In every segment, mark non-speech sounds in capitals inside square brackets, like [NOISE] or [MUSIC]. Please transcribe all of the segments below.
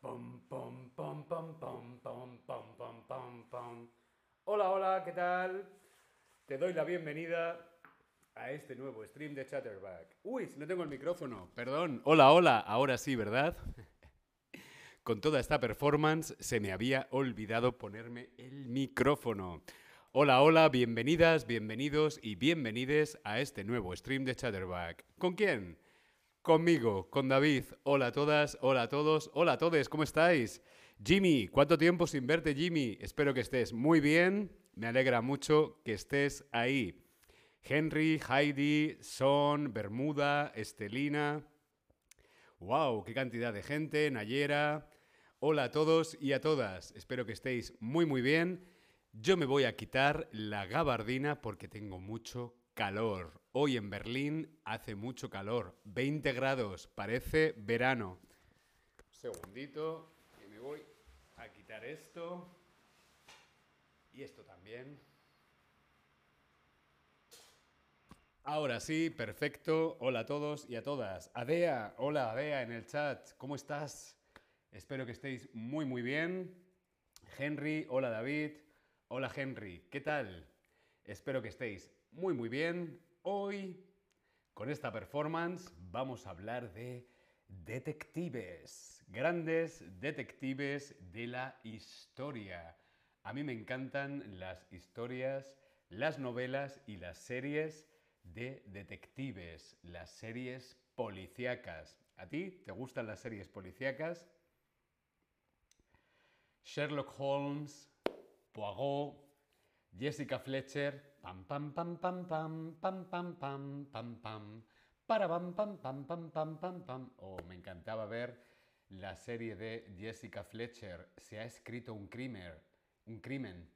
Pom, pom, pom, hola, hola, ¿qué tal? Te doy la bienvenida a este nuevo stream de Chatterback. Uy, no tengo el micrófono, perdón. Hola, hola, ahora sí, ¿verdad? [LAUGHS] Con toda esta performance se me había olvidado ponerme el micrófono. Hola, hola, bienvenidas, bienvenidos y bienvenides a este nuevo stream de Chatterback. ¿Con quién? Conmigo, con David. Hola a todas, hola a todos, hola a todos, ¿cómo estáis? Jimmy, ¿cuánto tiempo sin verte, Jimmy? Espero que estés muy bien. Me alegra mucho que estés ahí. Henry, Heidi, Son, Bermuda, Estelina. ¡Wow! ¡Qué cantidad de gente! Nayera. Hola a todos y a todas. Espero que estéis muy, muy bien. Yo me voy a quitar la gabardina porque tengo mucho calor. Hoy en Berlín hace mucho calor. 20 grados. Parece verano. Un segundito. Que me voy a quitar esto. Y esto también. Ahora sí, perfecto. Hola a todos y a todas. Adea, hola Adea en el chat. ¿Cómo estás? Espero que estéis muy muy bien. Henry, hola David. Hola Henry, ¿qué tal? Espero que estéis muy muy bien. Hoy, con esta performance, vamos a hablar de detectives. Grandes detectives de la historia. A mí me encantan las historias, las novelas y las series de detectives, las series policíacas. ¿A ti te gustan las series policíacas? Sherlock Holmes, Poirot, Jessica Fletcher, pam pam pam pam pam pam pam pam pam pam para pam pam pam pam pam pam pam. Oh, me encantaba ver la serie de Jessica Fletcher. Se ha escrito un crimen, un crimen,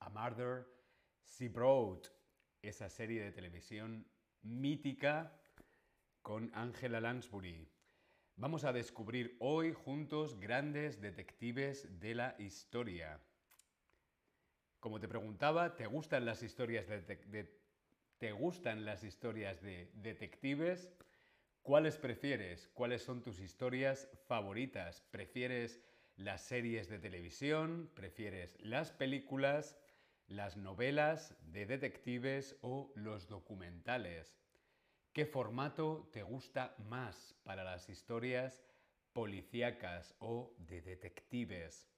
a murder she wrote esa serie de televisión mítica con Angela Lansbury. Vamos a descubrir hoy juntos grandes detectives de la historia. Como te preguntaba, ¿te gustan las historias de, ¿te gustan las historias de detectives? ¿Cuáles prefieres? ¿Cuáles son tus historias favoritas? ¿Prefieres las series de televisión? ¿Prefieres las películas? Las novelas de detectives o los documentales. ¿Qué formato te gusta más para las historias policíacas o de detectives?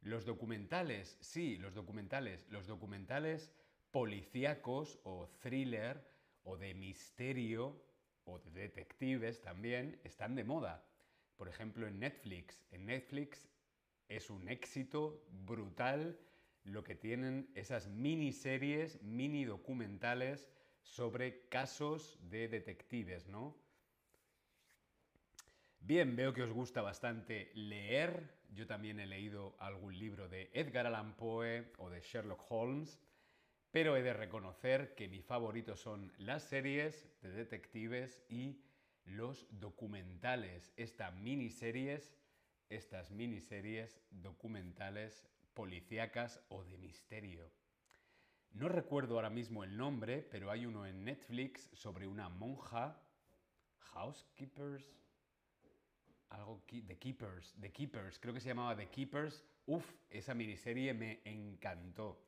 Los documentales, sí, los documentales, los documentales policíacos o thriller o de misterio o de detectives también están de moda. Por ejemplo, en Netflix. En Netflix es un éxito brutal lo que tienen esas miniseries, mini documentales sobre casos de detectives, ¿no? Bien, veo que os gusta bastante leer. Yo también he leído algún libro de Edgar Allan Poe o de Sherlock Holmes, pero he de reconocer que mi favorito son las series de detectives y los documentales. Estas miniseries, estas miniseries documentales policíacas o de misterio. No recuerdo ahora mismo el nombre, pero hay uno en Netflix sobre una monja, Housekeepers, algo, The Keepers, The Keepers, creo que se llamaba The Keepers. Uf, esa miniserie me encantó.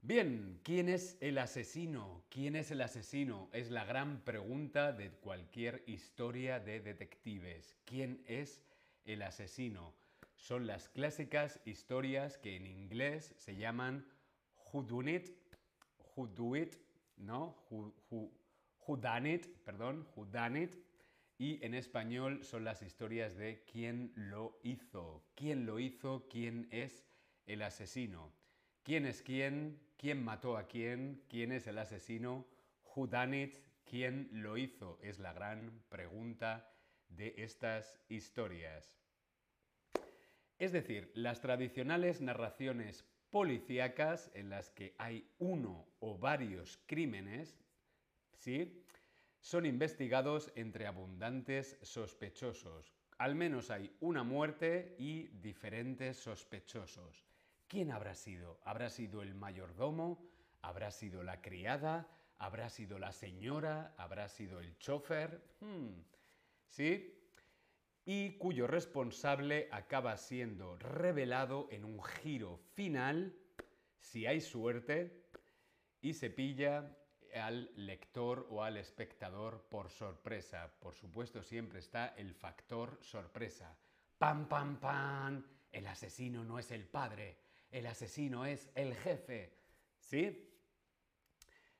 Bien, ¿quién es el asesino? ¿Quién es el asesino? Es la gran pregunta de cualquier historia de detectives. ¿Quién es el asesino? Son las clásicas historias que en inglés se llaman who done it, who do it, ¿no? Who, who, done it, perdón, who done it. Y en español son las historias de quién lo hizo, quién lo hizo, quién es el asesino. ¿Quién es quién? ¿Quién mató a quién? ¿Quién es el asesino? Who done it? ¿Quién lo hizo? Es la gran pregunta de estas historias. Es decir, las tradicionales narraciones policíacas en las que hay uno o varios crímenes, ¿sí? Son investigados entre abundantes sospechosos. Al menos hay una muerte y diferentes sospechosos. ¿Quién habrá sido? ¿Habrá sido el mayordomo? ¿Habrá sido la criada? ¿Habrá sido la señora? ¿Habrá sido el chofer? Hmm, ¿Sí? Y cuyo responsable acaba siendo revelado en un giro final, si hay suerte, y se pilla al lector o al espectador por sorpresa. Por supuesto, siempre está el factor sorpresa. ¡Pam, pam, pam! El asesino no es el padre, el asesino es el jefe. ¿Sí?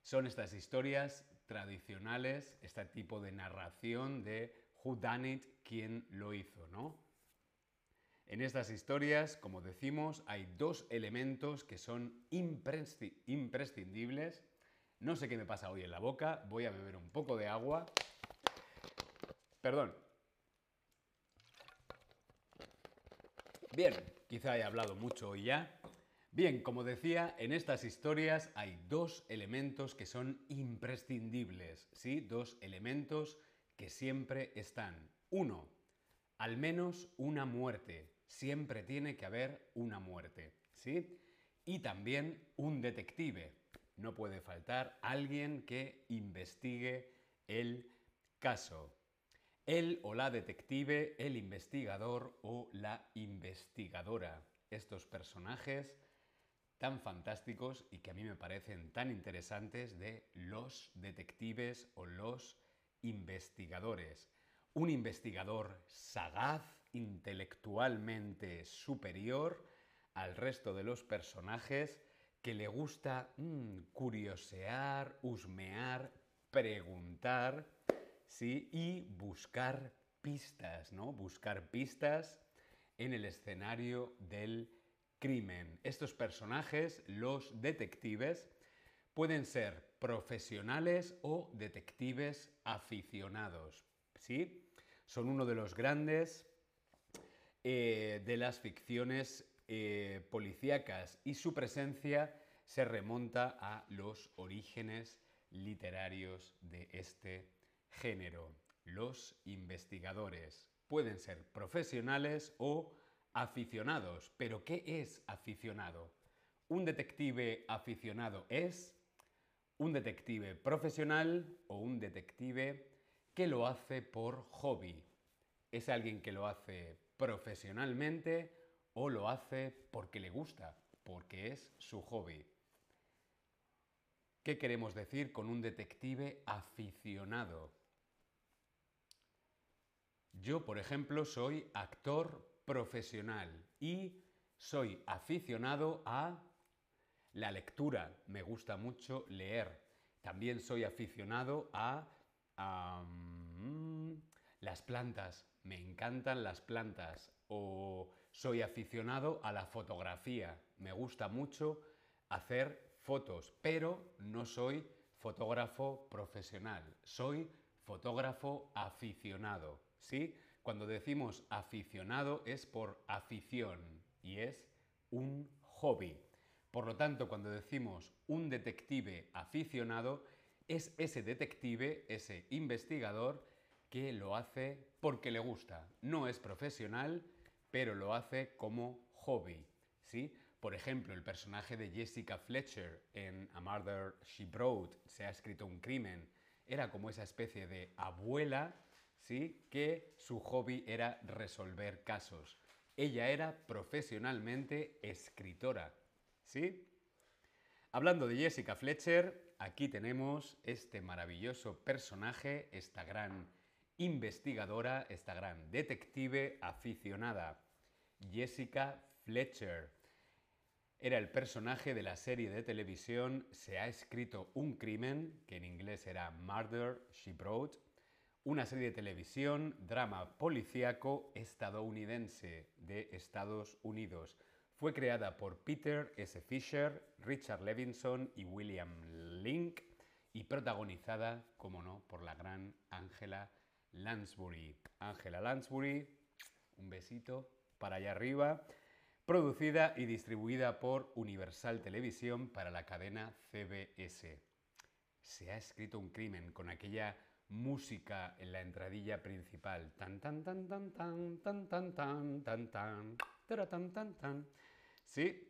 Son estas historias tradicionales, este tipo de narración de who done it, quién lo hizo, ¿no? En estas historias, como decimos, hay dos elementos que son imprescindibles. No sé qué me pasa hoy en la boca, voy a beber un poco de agua. Perdón. Bien, quizá haya hablado mucho hoy ya. Bien, como decía, en estas historias hay dos elementos que son imprescindibles, ¿sí? Dos elementos que siempre están. Uno, al menos una muerte. Siempre tiene que haber una muerte, ¿sí? Y también un detective. No puede faltar alguien que investigue el caso. Él o la detective, el investigador o la investigadora. Estos personajes tan fantásticos y que a mí me parecen tan interesantes de los detectives o los investigadores. Un investigador sagaz, intelectualmente superior al resto de los personajes, que le gusta mm, curiosear, husmear, preguntar, ¿sí? Y buscar pistas, ¿no? Buscar pistas en el escenario del crimen. Estos personajes, los detectives, pueden ser profesionales o detectives aficionados. ¿Sí? Son uno de los grandes eh, de las ficciones eh, policíacas y su presencia se remonta a los orígenes literarios de este género. Los investigadores pueden ser profesionales o aficionados. Pero ¿qué es aficionado? Un detective aficionado es un detective profesional o un detective que lo hace por hobby. Es alguien que lo hace profesionalmente o lo hace porque le gusta, porque es su hobby. ¿Qué queremos decir con un detective aficionado? Yo, por ejemplo, soy actor profesional y soy aficionado a la lectura. Me gusta mucho leer. También soy aficionado a, las plantas. Me encantan las plantas. O soy aficionado a la fotografía. Me gusta mucho hacer fotos, pero no soy fotógrafo profesional. Soy fotógrafo aficionado. ¿Sí? Cuando decimos aficionado es por afición y es un hobby. Por lo tanto, cuando decimos un detective aficionado, es ese detective, ese investigador, que lo hace porque le gusta. No es profesional, pero lo hace como hobby. ¿sí? Por ejemplo, el personaje de Jessica Fletcher en A Murder She Wrote, se ha escrito un crimen, era como esa especie de abuela ¿sí? que su hobby era resolver casos. Ella era profesionalmente escritora. ¿Sí? Hablando de Jessica Fletcher, aquí tenemos este maravilloso personaje, esta gran investigadora, esta gran detective aficionada. Jessica Fletcher. Era el personaje de la serie de televisión Se ha escrito un crimen, que en inglés era Murder, She Wrote, una serie de televisión, drama policíaco estadounidense de Estados Unidos. Fue creada por Peter S. Fisher, Richard Levinson y William Link y protagonizada, como no, por la gran Angela Lansbury. Angela Lansbury, un besito para allá arriba. Producida y distribuida por Universal Televisión para la cadena CBS. se ha escrito un crimen con aquella música en la entradilla principal. Tan tan tan tan tan tan tan tan tan tan tan tan. ¿Sí?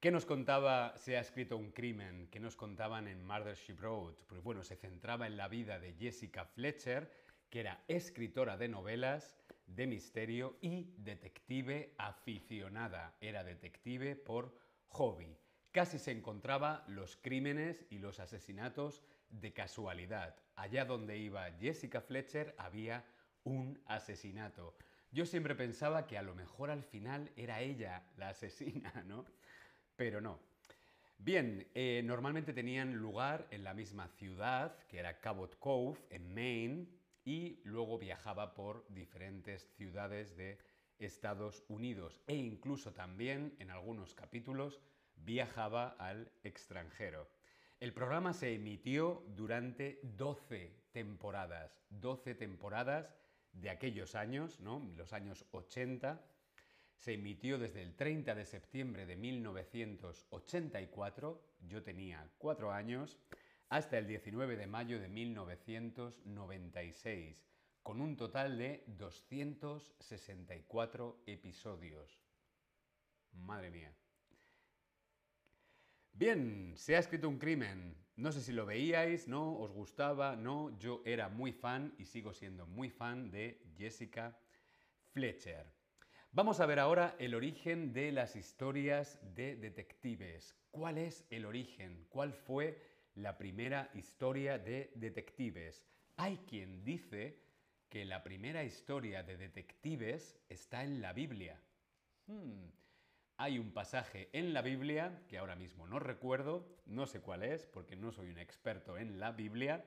¿Qué nos contaba Se ha escrito un crimen? ¿Qué nos contaban en Murder She Wrote? Pues bueno, se centraba en la vida de Jessica Fletcher, que era escritora de novelas, de misterio y detective aficionada. Era detective por hobby. Casi se encontraba los crímenes y los asesinatos de casualidad. Allá donde iba Jessica Fletcher había un asesinato. Yo siempre pensaba que a lo mejor al final era ella la asesina, [LAUGHS] ¿no? Pero no. Bien, eh, normalmente tenían lugar en la misma ciudad, que era Cabot Cove, en Maine, y luego viajaba por diferentes ciudades de Estados Unidos e incluso también en algunos capítulos viajaba al extranjero. El programa se emitió durante 12 temporadas, 12 temporadas de aquellos años, ¿no? los años 80. Se emitió desde el 30 de septiembre de 1984, yo tenía 4 años, hasta el 19 de mayo de 1996, con un total de 264 episodios. Madre mía. Bien, se ha escrito un crimen. No sé si lo veíais, no, os gustaba, no. Yo era muy fan y sigo siendo muy fan de Jessica Fletcher. Vamos a ver ahora el origen de las historias de detectives. ¿Cuál es el origen? ¿Cuál fue la primera historia de detectives? Hay quien dice que la primera historia de detectives está en la Biblia. Hmm. Hay un pasaje en la Biblia, que ahora mismo no recuerdo, no sé cuál es, porque no soy un experto en la Biblia,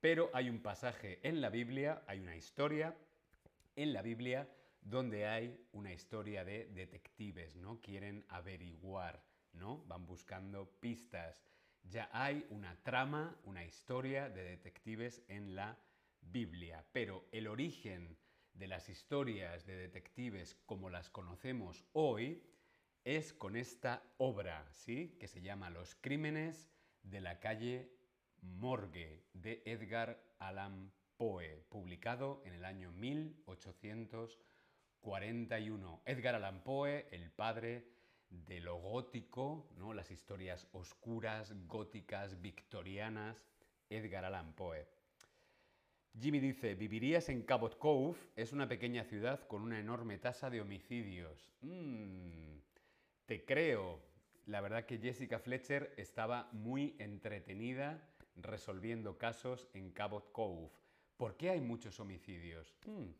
pero hay un pasaje en la Biblia, hay una historia en la Biblia donde hay una historia de detectives, ¿no? Quieren averiguar, ¿no? Van buscando pistas. Ya hay una trama, una historia de detectives en la Biblia, pero el origen de las historias de detectives como las conocemos hoy es con esta obra, ¿sí? Que se llama Los crímenes de la calle Morgue de Edgar Allan Poe, publicado en el año 1841. Edgar Allan Poe, el padre de lo gótico, ¿no? las historias oscuras, góticas, victorianas, Edgar Allan Poe. Jimmy dice, ¿vivirías en Cabot Cove? Es una pequeña ciudad con una enorme tasa de homicidios. Mm, te creo. La verdad que Jessica Fletcher estaba muy entretenida resolviendo casos en Cabot Cove. ¿Por qué hay muchos homicidios? Hmm,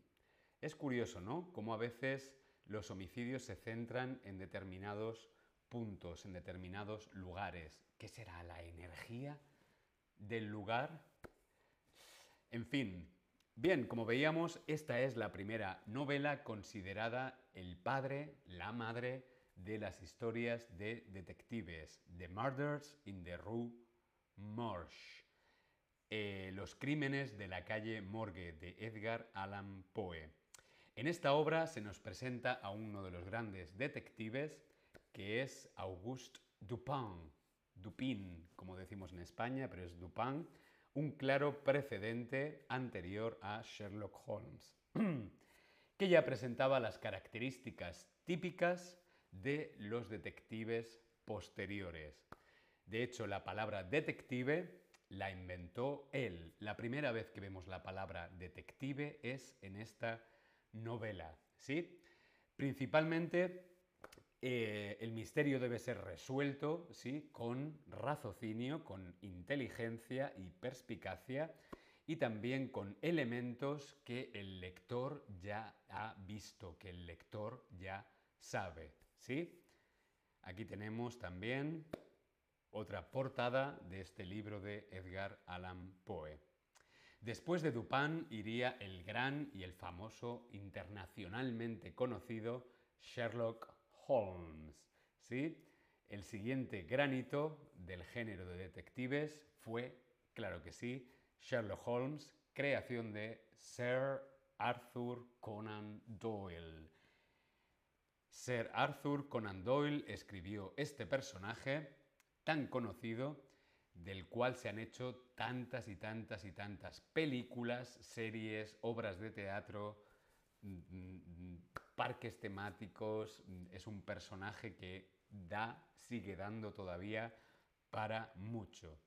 es curioso, ¿no? Cómo a veces los homicidios se centran en determinados puntos, en determinados lugares. ¿Qué será la energía del lugar? En fin, bien, como veíamos, esta es la primera novela considerada el padre, la madre, de las historias de detectives, The Murders in the Rue Morgue, eh, Los crímenes de la calle Morgue de Edgar Allan Poe. En esta obra se nos presenta a uno de los grandes detectives, que es Auguste Dupin, Dupin, como decimos en España, pero es Dupin, un claro precedente anterior a Sherlock Holmes, [CLEARS THROAT] que ya presentaba las características típicas de los detectives posteriores. De hecho, la palabra detective la inventó él. La primera vez que vemos la palabra detective es en esta novela. ¿sí? Principalmente eh, el misterio debe ser resuelto ¿sí? con raciocinio, con inteligencia y perspicacia y también con elementos que el lector ya ha visto, que el lector ya sabe. ¿Sí? Aquí tenemos también otra portada de este libro de Edgar Allan Poe. Después de Dupin iría el gran y el famoso, internacionalmente conocido Sherlock Holmes. ¿Sí? El siguiente granito del género de detectives fue, claro que sí, Sherlock Holmes, creación de Sir Arthur Conan Doyle. Sir Arthur Conan Doyle escribió este personaje tan conocido del cual se han hecho tantas y tantas y tantas películas, series, obras de teatro, mm, parques temáticos. Es un personaje que da, sigue dando todavía para mucho.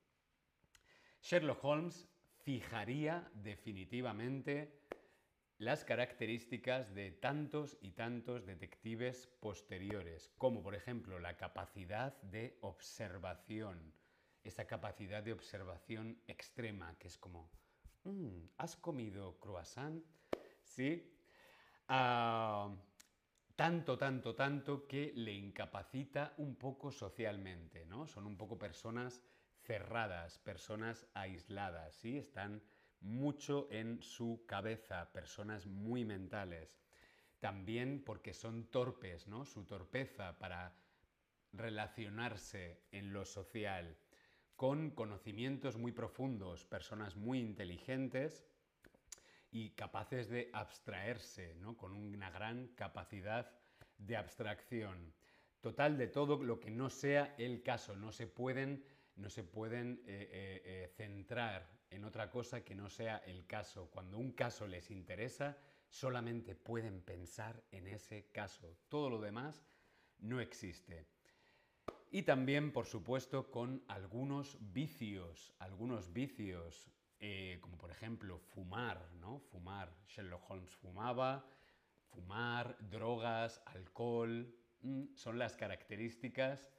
Sherlock Holmes fijaría definitivamente las características de tantos y tantos detectives posteriores, como por ejemplo la capacidad de observación, esa capacidad de observación extrema, que es como, mm, ¿has comido croissant? ¿Sí? Ah, tanto, tanto, tanto que le incapacita un poco socialmente, ¿no? Son un poco personas cerradas, personas aisladas, ¿sí? Están mucho en su cabeza, personas muy mentales. También porque son torpes. Su torpeza para relacionarse en lo social, con conocimientos muy profundos, personas muy inteligentes y capaces de abstraerse. Con una gran capacidad de abstracción. Total de todo lo que no sea el caso, no se pueden, no se pueden eh, eh, eh, centrar en otra cosa que no sea el caso. Cuando un caso les interesa, solamente pueden pensar en ese caso. Todo lo demás no existe. Y también, por supuesto, con algunos vicios, algunos vicios, eh, como por ejemplo fumar, ¿no? Fumar. Sherlock Holmes fumaba, fumar, drogas, alcohol, mm, son las características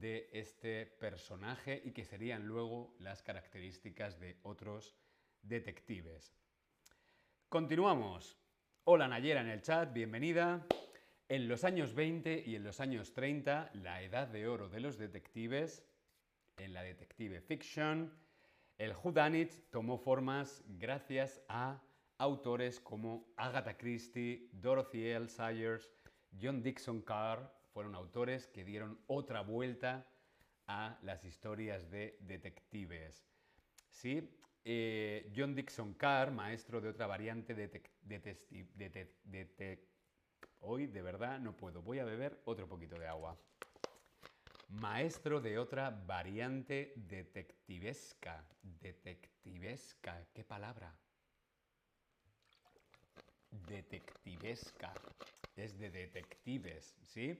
de este personaje y que serían luego las características de otros detectives. Continuamos. Hola Nayera en el chat, bienvenida. En los años 20 y en los años 30, la edad de oro de los detectives, en la detective fiction, el whodunit tomó formas gracias a autores como Agatha Christie, Dorothy L. Sayers, John Dixon Carr, fueron autores que dieron otra vuelta a las historias de detectives. ¿Sí? Eh, John Dixon Carr, maestro de otra variante de, Hoy de verdad no puedo, voy a beber otro poquito de agua. Maestro de otra variante detectivesca. Detectivesca, ¿qué palabra? Detectivesca. Es de detectives, ¿sí?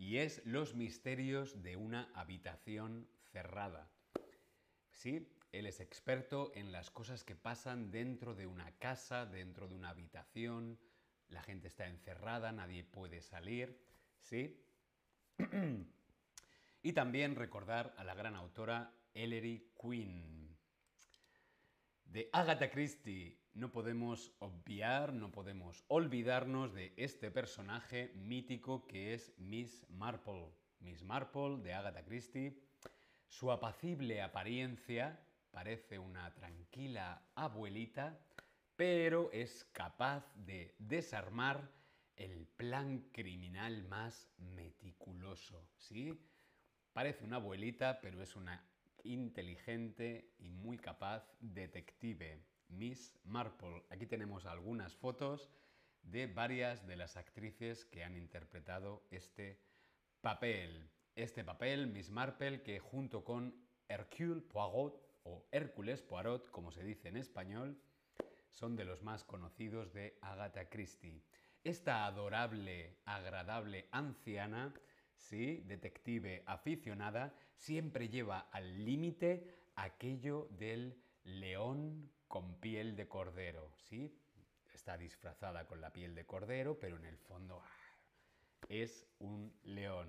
Y es Los misterios de una habitación cerrada. Sí, él es experto en las cosas que pasan dentro de una casa, dentro de una habitación, la gente está encerrada, nadie puede salir, ¿sí? [CLEARS THROAT] y también recordar a la gran autora Ellery Quinn. De Agatha Christie no podemos obviar, no podemos olvidarnos de este personaje mítico que es Miss Marple. Miss Marple de Agatha Christie. Su apacible apariencia parece una tranquila abuelita, pero es capaz de desarmar el plan criminal más meticuloso, ¿sí? Parece una abuelita, pero es una inteligente y muy capaz detective. Miss Marple. Aquí tenemos algunas fotos de varias de las actrices que han interpretado este papel. Este papel, Miss Marple, que junto con Hercule Poirot o Hércules Poirot, como se dice en español, son de los más conocidos de Agatha Christie. Esta adorable, agradable anciana, sí, detective aficionada, siempre lleva al límite aquello del león con piel de cordero, ¿sí? Está disfrazada con la piel de cordero, pero en el fondo ah, es un león.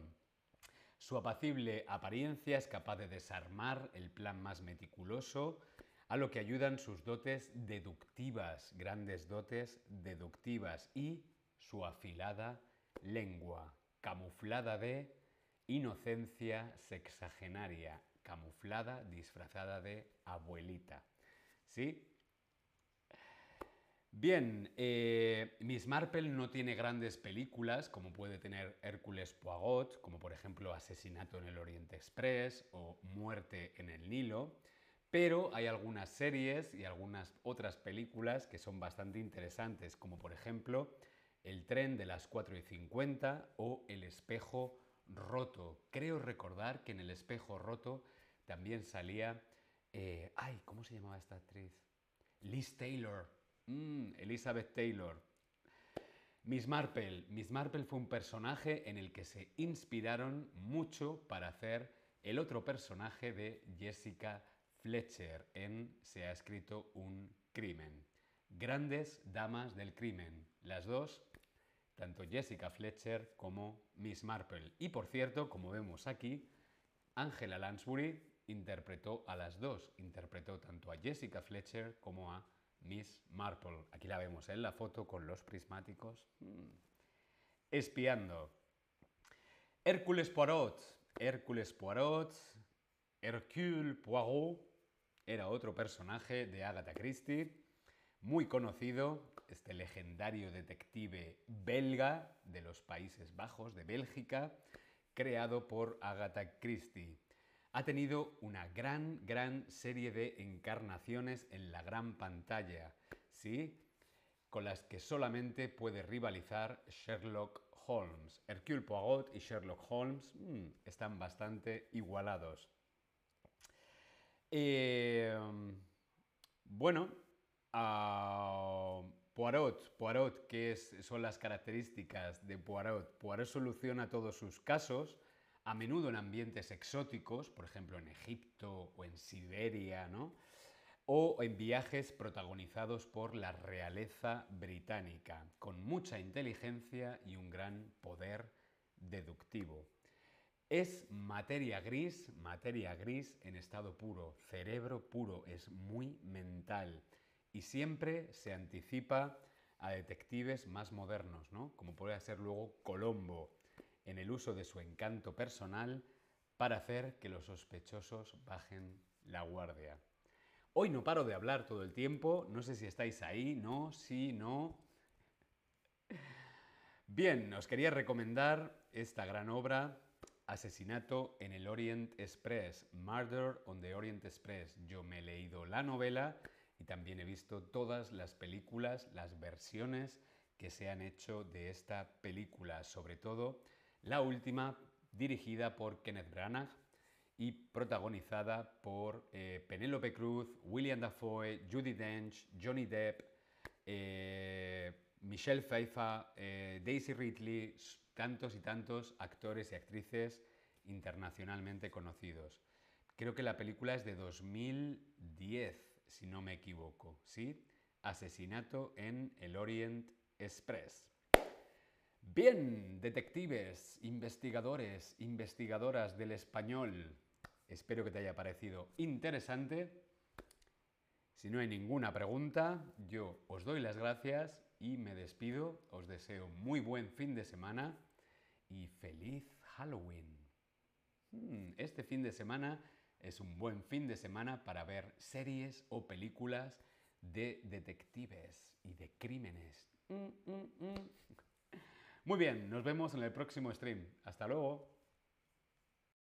Su apacible apariencia es capaz de desarmar el plan más meticuloso, a lo que ayudan sus dotes deductivas, grandes dotes deductivas, y su afilada lengua, camuflada de inocencia sexagenaria, camuflada, disfrazada de abuelita. ¿Sí? Bien, eh, Miss Marple no tiene grandes películas como puede tener Hércules Poirot, como por ejemplo Asesinato en el Oriente Express o Muerte en el Nilo, pero hay algunas series y algunas otras películas que son bastante interesantes, como por ejemplo El tren de las 4 y 50 o El espejo roto. Creo recordar que en El espejo roto también salía... eh, ay, ¿cómo se llamaba esta actriz? Liz Taylor. Mm, Elizabeth Taylor. Miss Marple. Miss Marple fue un personaje en el que se inspiraron mucho para hacer el otro personaje de Jessica Fletcher en Se ha escrito un crimen. Grandes damas del crimen. Las dos, tanto Jessica Fletcher como Miss Marple. Y por cierto, como vemos aquí, Angela Lansbury interpretó a las dos. Interpretó tanto a Jessica Fletcher como a Miss Marple. Aquí la vemos en la foto con los prismáticos. Mm. Espiando. Hércules Poirot. Hércules Poirot. Hercule Poirot era otro personaje de Agatha Christie, muy conocido, este legendario detective belga de los Países Bajos, de Bélgica, creado por Agatha Christie. Ha tenido una gran, gran serie de encarnaciones en la gran pantalla, ¿sí? Con las que solamente puede rivalizar Sherlock Holmes. Hercule Poirot y Sherlock Holmes mmm, están bastante igualados. Eh, bueno, uh, Poirot, Poirot, ¿qué son las características de Poirot? Poirot soluciona todos sus casos, a menudo en ambientes exóticos, por ejemplo en Egipto o en Siberia, ¿no? o en viajes protagonizados por la realeza británica, con mucha inteligencia y un gran poder deductivo. Es materia gris, materia gris en estado puro, cerebro puro, es muy mental y siempre se anticipa a detectives más modernos, ¿no? como puede ser luego Colombo, en el uso de su encanto personal para hacer que los sospechosos bajen la guardia. Hoy no paro de hablar todo el tiempo, no sé si estáis ahí, no, sí, no. Bien, os quería recomendar esta gran obra, Asesinato en el Orient Express, Murder on the Orient Express. Yo me he leído la novela y también he visto todas las películas, las versiones que se han hecho de esta película, sobre todo la última dirigida por Kenneth Branagh y protagonizada por eh, Penélope Cruz, William Dafoe, Judy Dench, Johnny Depp, eh, Michelle Pfeiffer, eh, Daisy Ridley, tantos y tantos actores y actrices internacionalmente conocidos. Creo que la película es de 2010, si no me equivoco, ¿sí? Asesinato en el Orient Express. Bien, detectives, investigadores, investigadoras del español, espero que te haya parecido interesante. Si no hay ninguna pregunta, yo os doy las gracias y me despido. Os deseo muy buen fin de semana y feliz Halloween. Hmm, este fin de semana es un buen fin de semana para ver series o películas de detectives y de crímenes. Mm, mm, mm. Muy bien, nos vemos en el próximo stream. Hasta luego.